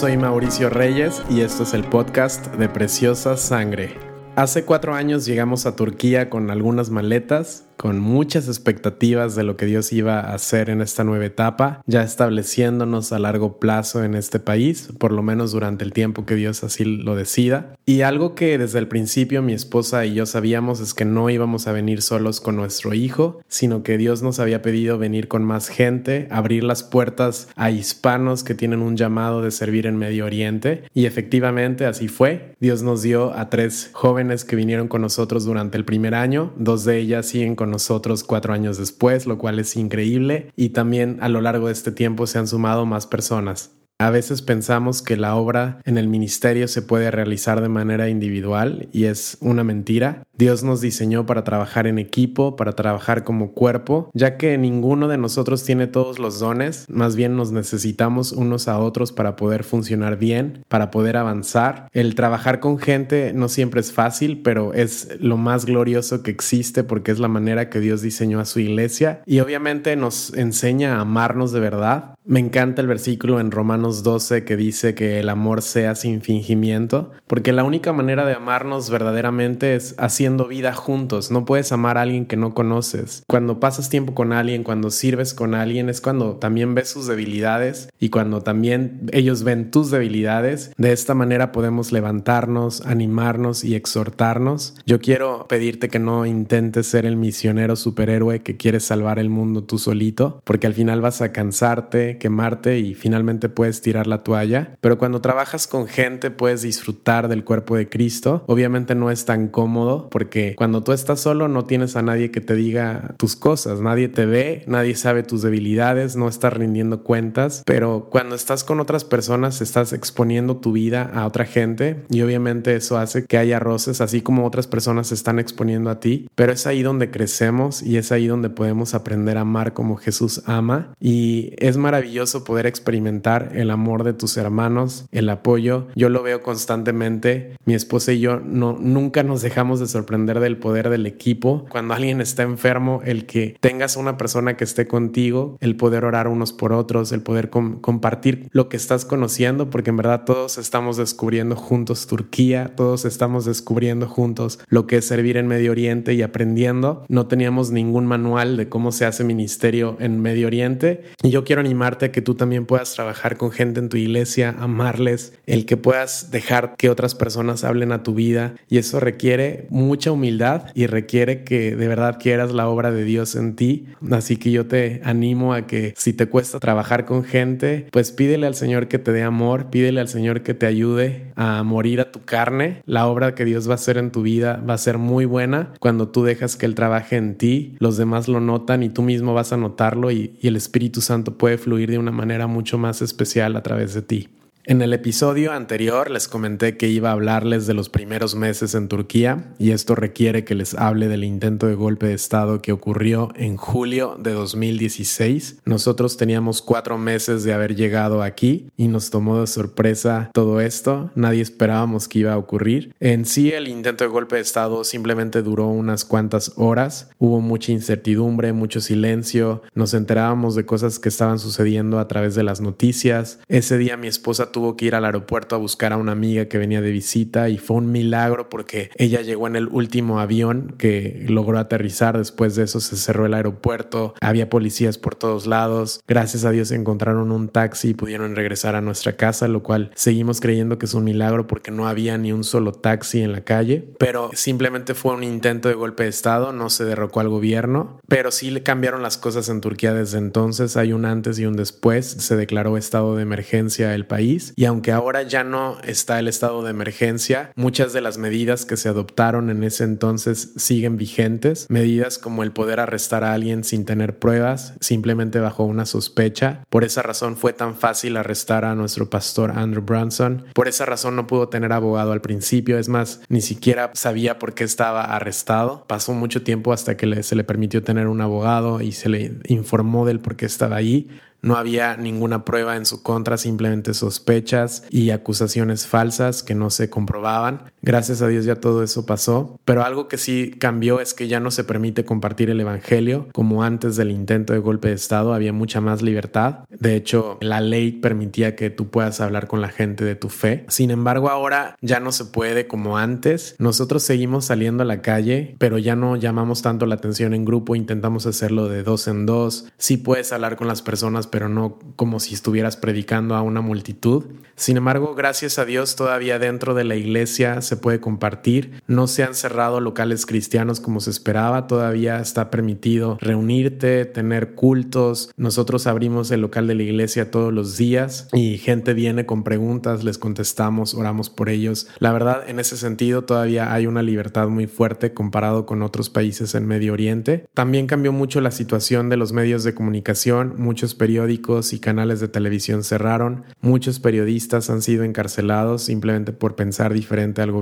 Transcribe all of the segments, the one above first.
soy Mauricio Reyes y esto es el podcast de Preciosa Sangre. Hace cuatro años llegamos a Turquía con algunas maletas con muchas expectativas de lo que Dios iba a hacer en esta nueva etapa, ya estableciéndonos a largo plazo en este país, por lo menos durante el tiempo que Dios así lo decida. Y algo que desde el principio mi esposa y yo sabíamos es que no íbamos a venir solos con nuestro hijo, sino que Dios nos había pedido venir con más gente, abrir las puertas a hispanos que tienen un llamado de servir en Medio Oriente. Y efectivamente así fue. Dios nos dio a tres jóvenes que vinieron con nosotros durante el primer año, dos de ellas siguen con nosotros cuatro años después, lo cual es increíble. Y también a lo largo de este tiempo se han sumado más personas. A veces pensamos que la obra en el ministerio se puede realizar de manera individual y es una mentira. Dios nos diseñó para trabajar en equipo, para trabajar como cuerpo, ya que ninguno de nosotros tiene todos los dones, más bien nos necesitamos unos a otros para poder funcionar bien, para poder avanzar. El trabajar con gente no siempre es fácil, pero es lo más glorioso que existe porque es la manera que Dios diseñó a su iglesia y obviamente nos enseña a amarnos de verdad. Me encanta el versículo en Romanos 12 que dice que el amor sea sin fingimiento, porque la única manera de amarnos verdaderamente es haciendo vida juntos. No puedes amar a alguien que no conoces. Cuando pasas tiempo con alguien, cuando sirves con alguien, es cuando también ves sus debilidades y cuando también ellos ven tus debilidades. De esta manera podemos levantarnos, animarnos y exhortarnos. Yo quiero pedirte que no intentes ser el misionero superhéroe que quieres salvar el mundo tú solito, porque al final vas a cansarte, quemarte y finalmente puedes tirar la toalla. Pero cuando trabajas con gente puedes disfrutar del cuerpo de Cristo. Obviamente no es tan cómodo porque cuando tú estás solo no tienes a nadie que te diga tus cosas, nadie te ve, nadie sabe tus debilidades, no estás rindiendo cuentas, pero cuando estás con otras personas estás exponiendo tu vida a otra gente y obviamente eso hace que haya roces, así como otras personas se están exponiendo a ti, pero es ahí donde crecemos y es ahí donde podemos aprender a amar como Jesús ama y es maravilloso poder experimentar el amor de tus hermanos, el apoyo, yo lo veo constantemente, mi esposa y yo no nunca nos dejamos de sorprender del poder del equipo. Cuando alguien está enfermo, el que tengas una persona que esté contigo, el poder orar unos por otros, el poder compartir lo que estás conociendo, porque en verdad todos estamos descubriendo juntos Turquía, todos estamos descubriendo juntos lo que es servir en Medio Oriente y aprendiendo. No teníamos ningún manual de cómo se hace ministerio en Medio Oriente y yo quiero animarte a que tú también puedas trabajar con gente en tu iglesia, amarles, el que puedas dejar que otras personas hablen a tu vida y eso requiere mucha humildad y requiere que de verdad quieras la obra de Dios en ti. Así que yo te animo a que si te cuesta trabajar con gente, pues pídele al Señor que te dé amor, pídele al Señor que te ayude a morir a tu carne. La obra que Dios va a hacer en tu vida va a ser muy buena cuando tú dejas que Él trabaje en ti, los demás lo notan y tú mismo vas a notarlo y, y el Espíritu Santo puede fluir de una manera mucho más especial a través de ti. En el episodio anterior les comenté que iba a hablarles de los primeros meses en Turquía y esto requiere que les hable del intento de golpe de Estado que ocurrió en julio de 2016. Nosotros teníamos cuatro meses de haber llegado aquí y nos tomó de sorpresa todo esto. Nadie esperábamos que iba a ocurrir. En sí el intento de golpe de Estado simplemente duró unas cuantas horas. Hubo mucha incertidumbre, mucho silencio. Nos enterábamos de cosas que estaban sucediendo a través de las noticias. Ese día mi esposa tuvo que ir al aeropuerto a buscar a una amiga que venía de visita y fue un milagro porque ella llegó en el último avión que logró aterrizar. Después de eso se cerró el aeropuerto, había policías por todos lados. Gracias a Dios encontraron un taxi y pudieron regresar a nuestra casa, lo cual seguimos creyendo que es un milagro porque no había ni un solo taxi en la calle. Pero simplemente fue un intento de golpe de Estado, no se derrocó al gobierno, pero sí le cambiaron las cosas en Turquía desde entonces. Hay un antes y un después. Se declaró estado de emergencia el país y aunque ahora ya no está el estado de emergencia, muchas de las medidas que se adoptaron en ese entonces siguen vigentes, medidas como el poder arrestar a alguien sin tener pruebas, simplemente bajo una sospecha. Por esa razón fue tan fácil arrestar a nuestro pastor Andrew Branson. Por esa razón no pudo tener abogado al principio, es más, ni siquiera sabía por qué estaba arrestado. Pasó mucho tiempo hasta que se le permitió tener un abogado y se le informó del por qué estaba allí. No había ninguna prueba en su contra, simplemente sospechas y acusaciones falsas que no se comprobaban. Gracias a Dios ya todo eso pasó, pero algo que sí cambió es que ya no se permite compartir el Evangelio como antes del intento de golpe de Estado, había mucha más libertad. De hecho, la ley permitía que tú puedas hablar con la gente de tu fe. Sin embargo, ahora ya no se puede como antes. Nosotros seguimos saliendo a la calle, pero ya no llamamos tanto la atención en grupo, intentamos hacerlo de dos en dos. Sí puedes hablar con las personas, pero no como si estuvieras predicando a una multitud. Sin embargo, gracias a Dios, todavía dentro de la iglesia se puede compartir. No se han cerrado locales cristianos como se esperaba, todavía está permitido reunirte, tener cultos. Nosotros abrimos el local de la iglesia todos los días y gente viene con preguntas, les contestamos, oramos por ellos. La verdad, en ese sentido, todavía hay una libertad muy fuerte comparado con otros países en Medio Oriente. También cambió mucho la situación de los medios de comunicación, muchos periódicos y canales de televisión cerraron, muchos periodistas han sido encarcelados simplemente por pensar diferente al gobierno.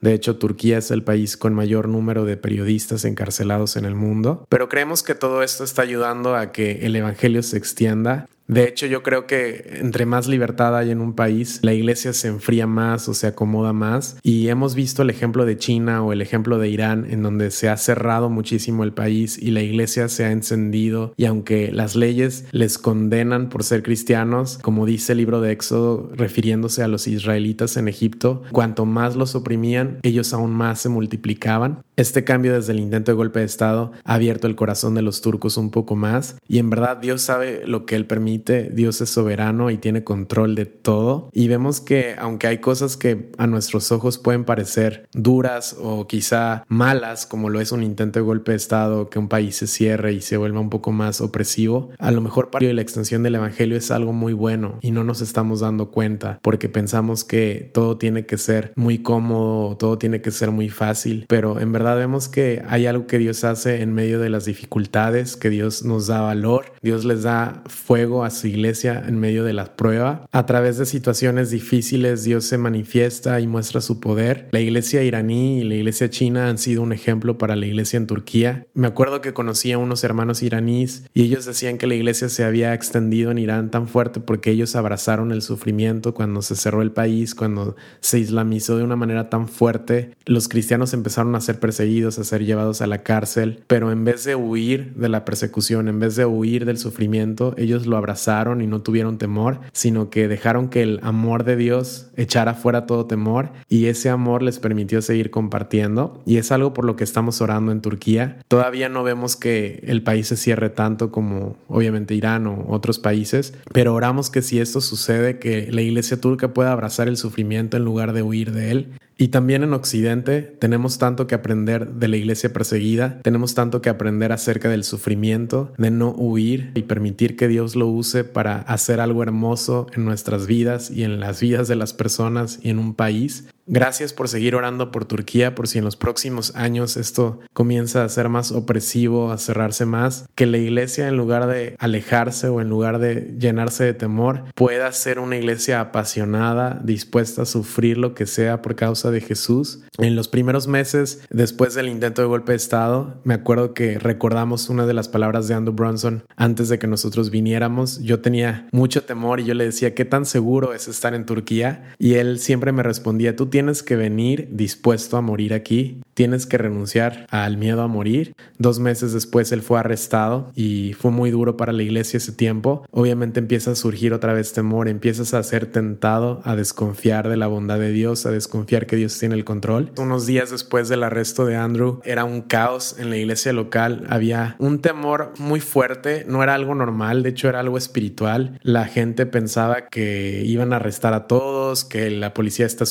De hecho, Turquía es el país con mayor número de periodistas encarcelados en el mundo. Pero creemos que todo esto está ayudando a que el Evangelio se extienda de hecho, yo creo que entre más libertad hay en un país, la iglesia se enfría más o se acomoda más. Y hemos visto el ejemplo de China o el ejemplo de Irán, en donde se ha cerrado muchísimo el país y la iglesia se ha encendido. Y aunque las leyes les condenan por ser cristianos, como dice el libro de Éxodo, refiriéndose a los israelitas en Egipto, cuanto más los oprimían, ellos aún más se multiplicaban. Este cambio desde el intento de golpe de Estado ha abierto el corazón de los turcos un poco más y en verdad Dios sabe lo que Él permite, Dios es soberano y tiene control de todo y vemos que aunque hay cosas que a nuestros ojos pueden parecer duras o quizá malas como lo es un intento de golpe de Estado, que un país se cierre y se vuelva un poco más opresivo, a lo mejor para la extensión del Evangelio es algo muy bueno y no nos estamos dando cuenta porque pensamos que todo tiene que ser muy cómodo, todo tiene que ser muy fácil, pero en verdad vemos que hay algo que Dios hace en medio de las dificultades, que Dios nos da valor, Dios les da fuego a su iglesia en medio de la prueba. A través de situaciones difíciles Dios se manifiesta y muestra su poder. La iglesia iraní y la iglesia china han sido un ejemplo para la iglesia en Turquía. Me acuerdo que conocí a unos hermanos iraníes y ellos decían que la iglesia se había extendido en Irán tan fuerte porque ellos abrazaron el sufrimiento cuando se cerró el país, cuando se islamizó de una manera tan fuerte. Los cristianos empezaron a ser perseguidos, a ser llevados a la cárcel, pero en vez de huir de la persecución, en vez de huir del sufrimiento, ellos lo abrazaron y no tuvieron temor, sino que dejaron que el amor de Dios echara fuera todo temor y ese amor les permitió seguir compartiendo y es algo por lo que estamos orando en Turquía. Todavía no vemos que el país se cierre tanto como obviamente Irán o otros países, pero oramos que si esto sucede, que la iglesia turca pueda abrazar el sufrimiento en lugar de huir de él y también en Occidente tenemos tanto que aprender de la iglesia perseguida, tenemos tanto que aprender acerca del sufrimiento, de no huir y permitir que Dios lo use para hacer algo hermoso en nuestras vidas y en las vidas de las personas y en un país. Gracias por seguir orando por Turquía, por si en los próximos años esto comienza a ser más opresivo, a cerrarse más, que la iglesia en lugar de alejarse o en lugar de llenarse de temor, pueda ser una iglesia apasionada, dispuesta a sufrir lo que sea por causa de Jesús. En los primeros meses después del intento de golpe de Estado, me acuerdo que recordamos una de las palabras de Andrew Bronson antes de que nosotros viniéramos. Yo tenía mucho temor y yo le decía, ¿qué tan seguro es estar en Turquía? Y él siempre me respondía, tú tienes que venir dispuesto a morir aquí, tienes que renunciar al miedo a morir. Dos meses después él fue arrestado y fue muy duro para la iglesia ese tiempo. Obviamente empieza a surgir otra vez temor, empiezas a ser tentado a desconfiar de la bondad de Dios, a desconfiar que Dios tiene el control. Unos días después del arresto de Andrew era un caos en la iglesia local, había un temor muy fuerte, no era algo normal, de hecho era algo espiritual. La gente pensaba que iban a arrestar a todos, que la policía está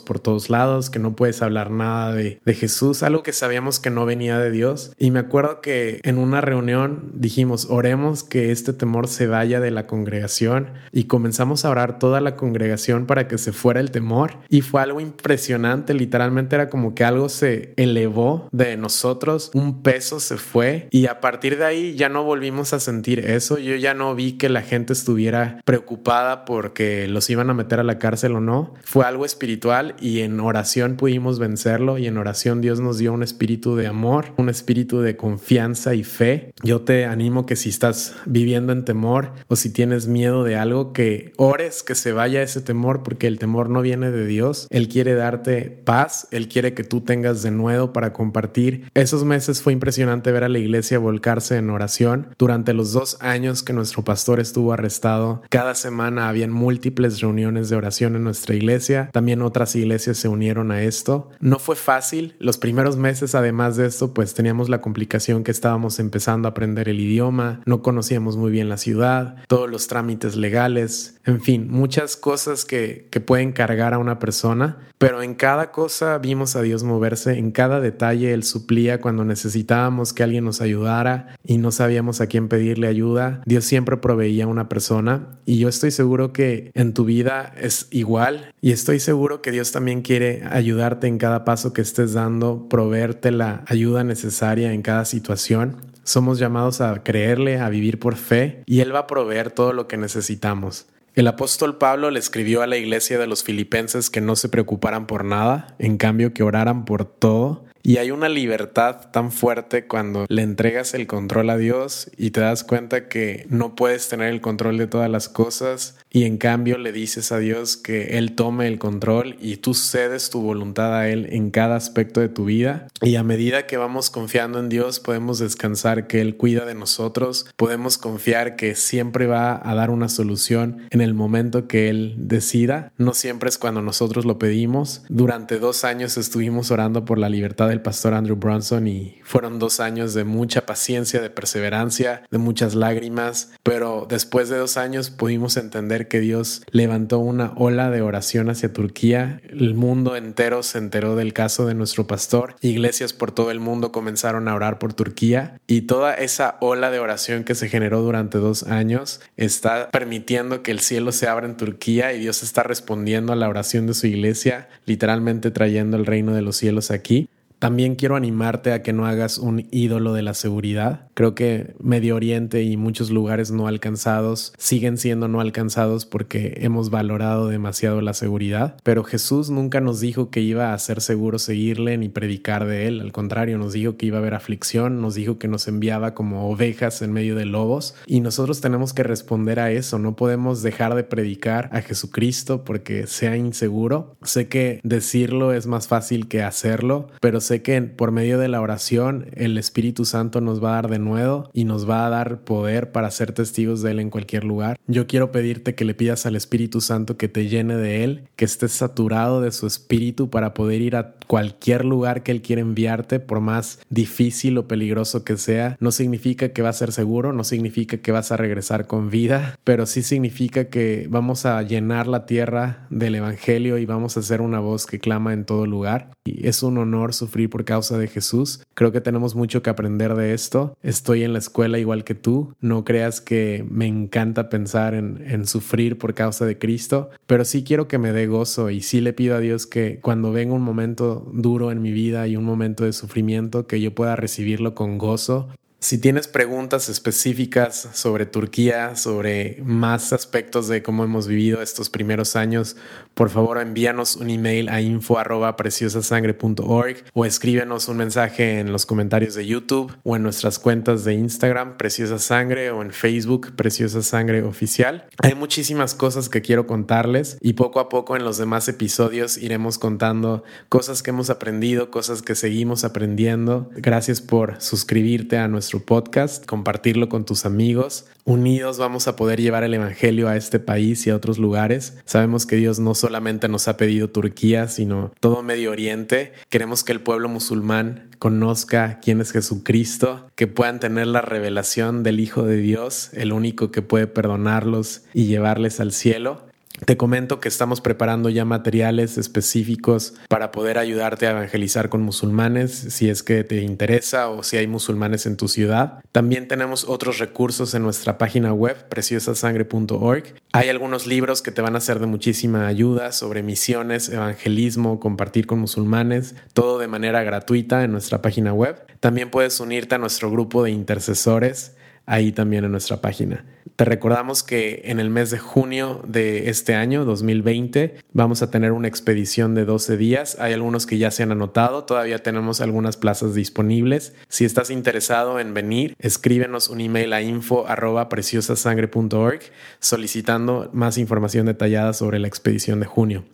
por todos lados, que no puedes hablar nada de, de Jesús, algo que sabíamos que no venía de Dios. Y me acuerdo que en una reunión dijimos, oremos que este temor se vaya de la congregación y comenzamos a orar toda la congregación para que se fuera el temor. Y fue algo impresionante, literalmente era como que algo se elevó de nosotros, un peso se fue y a partir de ahí ya no volvimos a sentir eso. Yo ya no vi que la gente estuviera preocupada porque los iban a meter a la cárcel o no. Fue algo espiritual y en oración pudimos vencerlo y en oración Dios nos dio un espíritu de amor, un espíritu de confianza y fe. Yo te animo que si estás viviendo en temor o si tienes miedo de algo, que ores que se vaya ese temor porque el temor no viene de Dios. Él quiere darte paz, Él quiere que tú tengas de nuevo para compartir. Esos meses fue impresionante ver a la iglesia volcarse en oración. Durante los dos años que nuestro pastor estuvo arrestado, cada semana habían múltiples reuniones de oración en nuestra iglesia. También otras iglesias se unieron a esto. No fue fácil. Los primeros meses, además de esto, pues teníamos la complicación que estábamos empezando a aprender el idioma, no conocíamos muy bien la ciudad, todos los trámites legales, en fin, muchas cosas que, que pueden cargar a una persona, pero en cada cosa vimos a Dios moverse, en cada detalle Él suplía cuando necesitábamos que alguien nos ayudara y no sabíamos a quién pedirle ayuda. Dios siempre proveía a una persona y yo estoy seguro que en tu vida es igual y estoy seguro que Dios también quiere ayudarte en cada paso que estés dando, proveerte la ayuda necesaria en cada situación. Somos llamados a creerle, a vivir por fe y Él va a proveer todo lo que necesitamos. El apóstol Pablo le escribió a la iglesia de los filipenses que no se preocuparan por nada, en cambio que oraran por todo y hay una libertad tan fuerte cuando le entregas el control a Dios y te das cuenta que no puedes tener el control de todas las cosas y en cambio le dices a Dios que Él tome el control y tú cedes tu voluntad a Él en cada aspecto de tu vida. Y a medida que vamos confiando en Dios podemos descansar que Él cuida de nosotros, podemos confiar que siempre va a dar una solución el momento que Él decida. No siempre es cuando nosotros lo pedimos. Durante dos años estuvimos orando por la libertad el pastor Andrew Bronson y fueron dos años de mucha paciencia, de perseverancia, de muchas lágrimas, pero después de dos años pudimos entender que Dios levantó una ola de oración hacia Turquía, el mundo entero se enteró del caso de nuestro pastor, iglesias por todo el mundo comenzaron a orar por Turquía y toda esa ola de oración que se generó durante dos años está permitiendo que el cielo se abra en Turquía y Dios está respondiendo a la oración de su iglesia, literalmente trayendo el reino de los cielos aquí. También quiero animarte a que no hagas un ídolo de la seguridad. Creo que Medio Oriente y muchos lugares no alcanzados siguen siendo no alcanzados porque hemos valorado demasiado la seguridad. Pero Jesús nunca nos dijo que iba a ser seguro seguirle ni predicar de él. Al contrario, nos dijo que iba a haber aflicción, nos dijo que nos enviaba como ovejas en medio de lobos. Y nosotros tenemos que responder a eso. No podemos dejar de predicar a Jesucristo porque sea inseguro. Sé que decirlo es más fácil que hacerlo, pero sé que por medio de la oración el Espíritu Santo nos va a dar de nuevo y nos va a dar poder para ser testigos de Él en cualquier lugar. Yo quiero pedirte que le pidas al Espíritu Santo que te llene de Él, que estés saturado de su Espíritu para poder ir a cualquier lugar que Él quiere enviarte, por más difícil o peligroso que sea. No significa que va a ser seguro, no significa que vas a regresar con vida, pero sí significa que vamos a llenar la tierra del Evangelio y vamos a ser una voz que clama en todo lugar. Y es un honor sufrir por causa de Jesús. Creo que tenemos mucho que aprender de esto. Estoy en la escuela igual que tú. No creas que me encanta pensar en, en sufrir por causa de Cristo, pero sí quiero que me dé gozo y sí le pido a Dios que cuando venga un momento duro en mi vida y un momento de sufrimiento, que yo pueda recibirlo con gozo si tienes preguntas específicas sobre Turquía, sobre más aspectos de cómo hemos vivido estos primeros años, por favor envíanos un email a info@preciosasangre.org o escríbenos un mensaje en los comentarios de YouTube o en nuestras cuentas de Instagram Preciosa Sangre o en Facebook Preciosa Sangre Oficial. Hay muchísimas cosas que quiero contarles y poco a poco en los demás episodios iremos contando cosas que hemos aprendido, cosas que seguimos aprendiendo. Gracias por suscribirte a nuestro podcast, compartirlo con tus amigos. Unidos vamos a poder llevar el Evangelio a este país y a otros lugares. Sabemos que Dios no solamente nos ha pedido Turquía, sino todo Medio Oriente. Queremos que el pueblo musulmán conozca quién es Jesucristo, que puedan tener la revelación del Hijo de Dios, el único que puede perdonarlos y llevarles al cielo. Te comento que estamos preparando ya materiales específicos para poder ayudarte a evangelizar con musulmanes si es que te interesa o si hay musulmanes en tu ciudad. También tenemos otros recursos en nuestra página web preciosasangre.org. Hay algunos libros que te van a ser de muchísima ayuda sobre misiones, evangelismo, compartir con musulmanes, todo de manera gratuita en nuestra página web. También puedes unirte a nuestro grupo de intercesores ahí también en nuestra página. Te recordamos que en el mes de junio de este año, 2020, vamos a tener una expedición de 12 días. Hay algunos que ya se han anotado, todavía tenemos algunas plazas disponibles. Si estás interesado en venir, escríbenos un email a info solicitando más información detallada sobre la expedición de junio.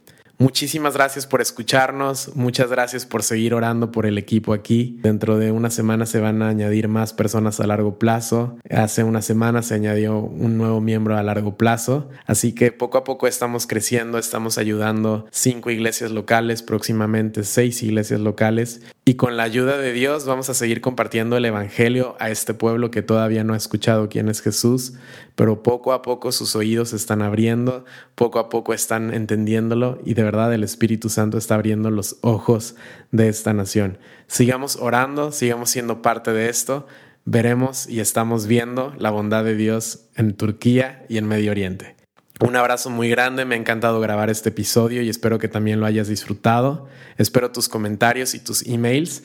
Muchísimas gracias por escucharnos, muchas gracias por seguir orando por el equipo aquí. Dentro de una semana se van a añadir más personas a largo plazo. Hace una semana se añadió un nuevo miembro a largo plazo. Así que poco a poco estamos creciendo, estamos ayudando cinco iglesias locales, próximamente seis iglesias locales. Y con la ayuda de Dios vamos a seguir compartiendo el Evangelio a este pueblo que todavía no ha escuchado quién es Jesús, pero poco a poco sus oídos se están abriendo, poco a poco están entendiéndolo y de verdad el Espíritu Santo está abriendo los ojos de esta nación. Sigamos orando, sigamos siendo parte de esto, veremos y estamos viendo la bondad de Dios en Turquía y en Medio Oriente. Un abrazo muy grande, me ha encantado grabar este episodio y espero que también lo hayas disfrutado. Espero tus comentarios y tus emails.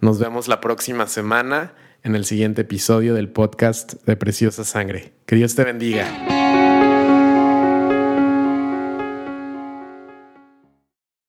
Nos vemos la próxima semana en el siguiente episodio del podcast de Preciosa Sangre. Que Dios te bendiga.